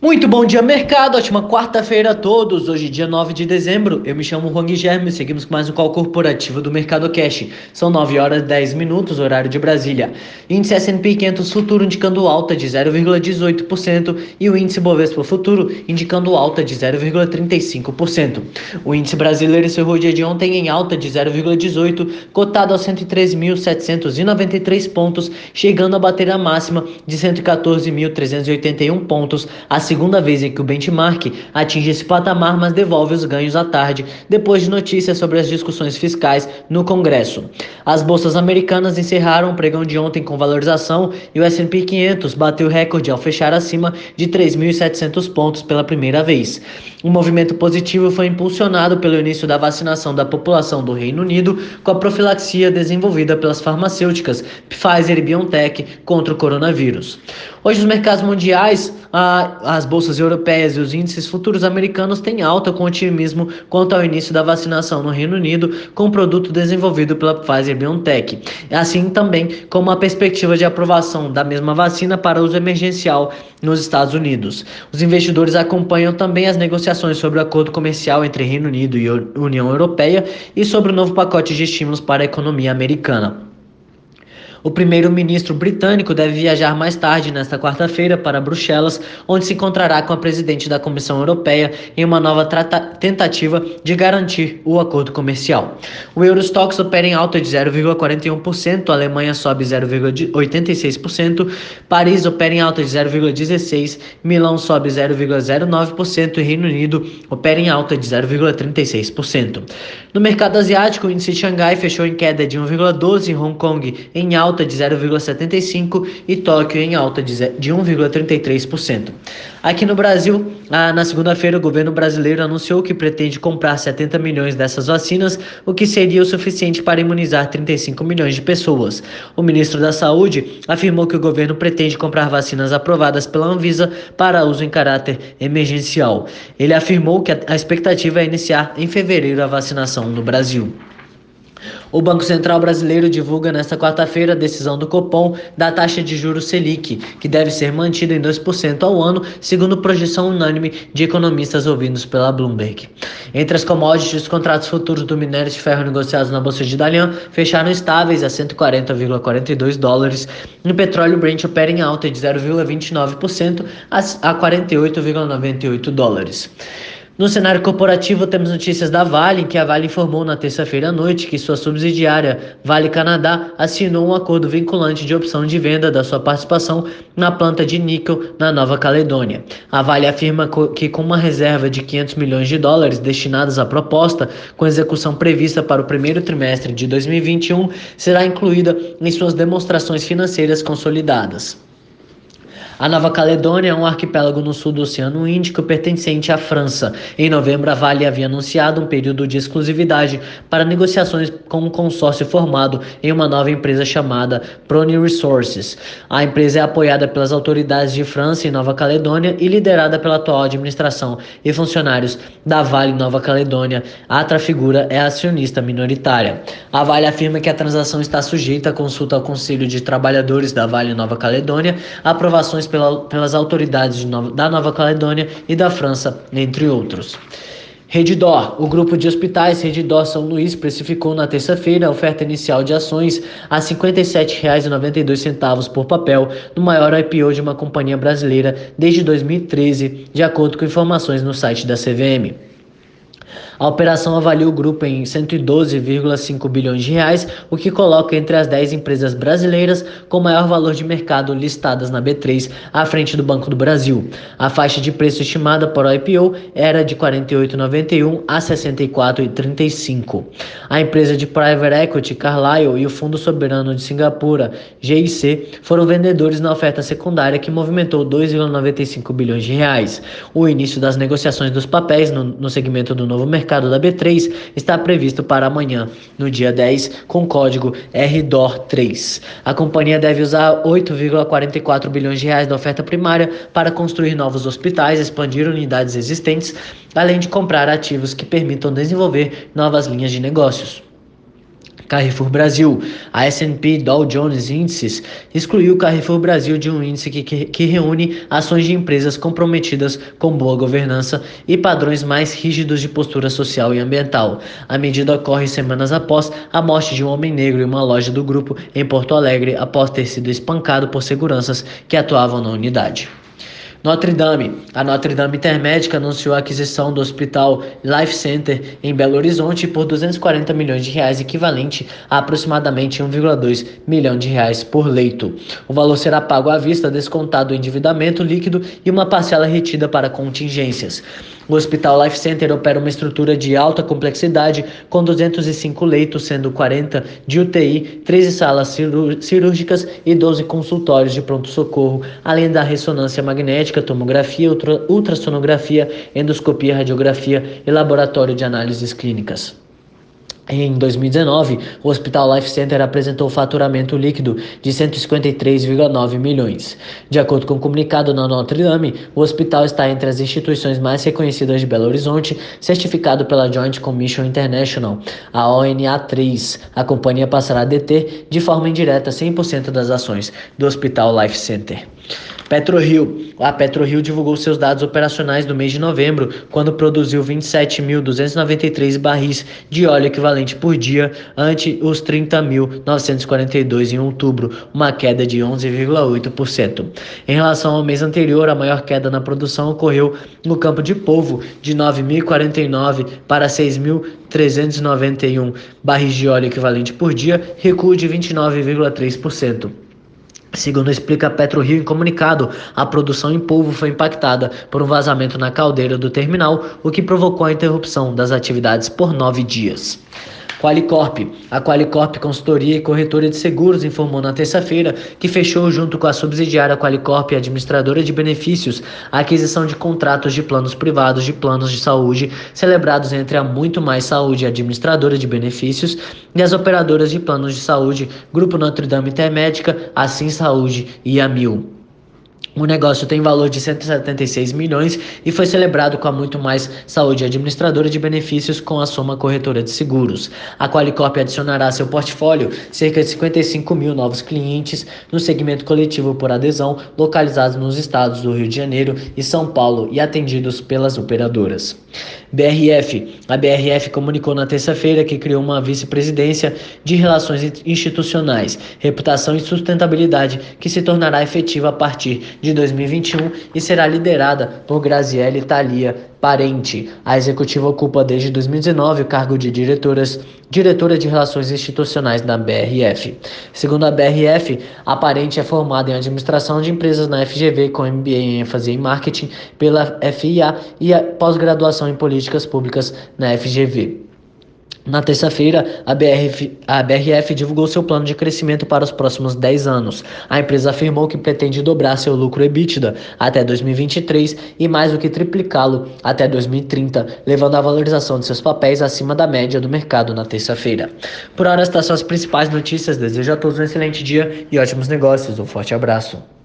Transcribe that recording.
Muito bom dia, mercado. Ótima quarta-feira a todos. Hoje, dia 9 de dezembro. Eu me chamo Juan Guilherme e seguimos com mais um call corporativo do Mercado Cash. São 9 horas e 10 minutos, horário de Brasília. Índice S&P 500 futuro indicando alta de 0,18% e o índice Bovespa futuro indicando alta de 0,35%. O índice brasileiro encerrou o dia de ontem em alta de 0,18, cotado a 103.793 pontos, chegando a bater a máxima de 114.381 pontos, segunda vez em que o benchmark atinge esse patamar, mas devolve os ganhos à tarde, depois de notícias sobre as discussões fiscais no Congresso. As bolsas americanas encerraram o pregão de ontem com valorização e o S&P 500 bateu recorde ao fechar acima de 3.700 pontos pela primeira vez. O movimento positivo foi impulsionado pelo início da vacinação da população do Reino Unido com a profilaxia desenvolvida pelas farmacêuticas Pfizer e BioNTech contra o coronavírus. Hoje, os mercados mundiais, as bolsas europeias e os índices futuros americanos têm alta com otimismo quanto ao início da vacinação no Reino Unido com o produto desenvolvido pela Pfizer BioNTech, assim também como a perspectiva de aprovação da mesma vacina para uso emergencial nos Estados Unidos. Os investidores acompanham também as negociações sobre o acordo comercial entre Reino Unido e União Europeia e sobre o novo pacote de estímulos para a economia americana. O primeiro-ministro britânico deve viajar mais tarde nesta quarta-feira para Bruxelas, onde se encontrará com a presidente da Comissão Europeia em uma nova tentativa de garantir o acordo comercial. O Eurostox opera em alta de 0,41%, a Alemanha sobe 0,86%, Paris opera em alta de 0,16%, Milão sobe 0,09% e Reino Unido opera em alta de 0,36%. No mercado asiático, o índice de Xangai fechou em queda de 1,12%, Hong Kong em alta alta de 0,75% e Tóquio em alta de 1,33%. Aqui no Brasil, na segunda-feira, o governo brasileiro anunciou que pretende comprar 70 milhões dessas vacinas, o que seria o suficiente para imunizar 35 milhões de pessoas. O ministro da Saúde afirmou que o governo pretende comprar vacinas aprovadas pela Anvisa para uso em caráter emergencial. Ele afirmou que a expectativa é iniciar em fevereiro a vacinação no Brasil. O Banco Central Brasileiro divulga nesta quarta-feira a decisão do Copom da taxa de juros Selic, que deve ser mantida em 2% ao ano, segundo projeção unânime de economistas ouvidos pela Bloomberg. Entre as commodities, os contratos futuros do minério de ferro negociados na bolsa de Dalian fecharam estáveis a 140,42 dólares e o petróleo Brent opera em alta de 0,29% a 48,98 dólares. No cenário corporativo, temos notícias da Vale, em que a Vale informou na terça-feira à noite que sua subsidiária Vale Canadá assinou um acordo vinculante de opção de venda da sua participação na planta de níquel na Nova Caledônia. A Vale afirma que, com uma reserva de 500 milhões de dólares destinados à proposta, com execução prevista para o primeiro trimestre de 2021, será incluída em suas demonstrações financeiras consolidadas. A Nova Caledônia é um arquipélago no sul do Oceano Índico pertencente à França. Em novembro, a Vale havia anunciado um período de exclusividade para negociações com um consórcio formado em uma nova empresa chamada Prony Resources. A empresa é apoiada pelas autoridades de França e Nova Caledônia e liderada pela atual administração e funcionários da Vale Nova Caledônia. A Trafigura é acionista minoritária. A Vale afirma que a transação está sujeita à consulta ao Conselho de Trabalhadores da Vale Nova Caledônia, aprovações pela, pelas autoridades Nova, da Nova Caledônia e da França, entre outros. Redidor, o grupo de hospitais Redidor São Luís precificou na terça-feira a oferta inicial de ações a R$ 57,92 por papel, no maior IPO de uma companhia brasileira desde 2013, de acordo com informações no site da CVM. A operação avalia o grupo em 112,5 bilhões de reais, o que coloca entre as 10 empresas brasileiras com maior valor de mercado listadas na B3, à frente do Banco do Brasil. A faixa de preço estimada para o IPO era de 48,91 a 64,35. A empresa de private equity Carlyle e o Fundo Soberano de Singapura, GIC, foram vendedores na oferta secundária que movimentou 2,95 bilhões de reais. O início das negociações dos papéis no, no segmento do novo mercado da B3 está previsto para amanhã, no dia 10, com código RDOR3. A companhia deve usar 8,44 bilhões de reais da oferta primária para construir novos hospitais, expandir unidades existentes, além de comprar ativos que permitam desenvolver novas linhas de negócios. Carrefour Brasil. A S&P Dow Jones Índices excluiu Carrefour Brasil de um índice que, que, que reúne ações de empresas comprometidas com boa governança e padrões mais rígidos de postura social e ambiental. A medida ocorre semanas após a morte de um homem negro em uma loja do grupo em Porto Alegre após ter sido espancado por seguranças que atuavam na unidade. Notre Dame. A Notre Dame Intermédica anunciou a aquisição do Hospital Life Center em Belo Horizonte por 240 milhões de reais, equivalente a aproximadamente 1,2 milhão de reais por leito. O valor será pago à vista, descontado o endividamento líquido e uma parcela retida para contingências. O Hospital Life Center opera uma estrutura de alta complexidade com 205 leitos, sendo 40 de UTI, 13 salas cirúrgicas e 12 consultórios de pronto-socorro, além da ressonância magnética, tomografia, ultrassonografia, endoscopia, radiografia e laboratório de análises clínicas. Em 2019, o Hospital Life Center apresentou faturamento líquido de 153,9 milhões. De acordo com o um comunicado na Notre Dame, o hospital está entre as instituições mais reconhecidas de Belo Horizonte, certificado pela Joint Commission International, a ONA3. A companhia passará a deter de forma indireta 100% das ações do Hospital Life Center. PetroRio. A PetroRio divulgou seus dados operacionais do mês de novembro, quando produziu 27.293 barris de óleo equivalente por dia, ante os 30.942 em outubro, uma queda de 11,8%. Em relação ao mês anterior, a maior queda na produção ocorreu no campo de polvo, de 9.049 para 6.391 barris de óleo equivalente por dia, recuo de 29,3%. Segundo explica a PetroRio em comunicado, a produção em polvo foi impactada por um vazamento na caldeira do terminal, o que provocou a interrupção das atividades por nove dias. Qualicorp. A Qualicorp Consultoria e Corretora de Seguros informou na terça-feira que fechou junto com a subsidiária Qualicorp Administradora de Benefícios a aquisição de contratos de planos privados de planos de saúde celebrados entre a Muito Mais Saúde Administradora de Benefícios e as operadoras de planos de saúde Grupo Notre Dame Intermédica, Assim Saúde e a Mil. O negócio tem valor de 176 milhões e foi celebrado com a Muito Mais Saúde Administradora de Benefícios com a Soma Corretora de Seguros. A Qualicorp adicionará a seu portfólio cerca de 55 mil novos clientes no segmento coletivo por adesão, localizados nos estados do Rio de Janeiro e São Paulo e atendidos pelas operadoras. BRF. A BRF comunicou na terça-feira que criou uma vice-presidência de Relações Institucionais, Reputação e Sustentabilidade que se tornará efetiva a partir de 2021 e será liderada por Graziele Thalia Parente. A executiva ocupa desde 2019 o cargo de diretoras, diretora de Relações Institucionais da BRF. Segundo a BRF, a Parente é formada em administração de empresas na FGV com MBA em ênfase em marketing pela FIA e pós-graduação em políticas públicas na FGV. Na terça-feira, a, a BRF divulgou seu plano de crescimento para os próximos 10 anos. A empresa afirmou que pretende dobrar seu lucro EBITDA até 2023 e mais do que triplicá-lo até 2030, levando a valorização de seus papéis acima da média do mercado na terça-feira. Por hora, estas são as principais notícias. Desejo a todos um excelente dia e ótimos negócios. Um forte abraço.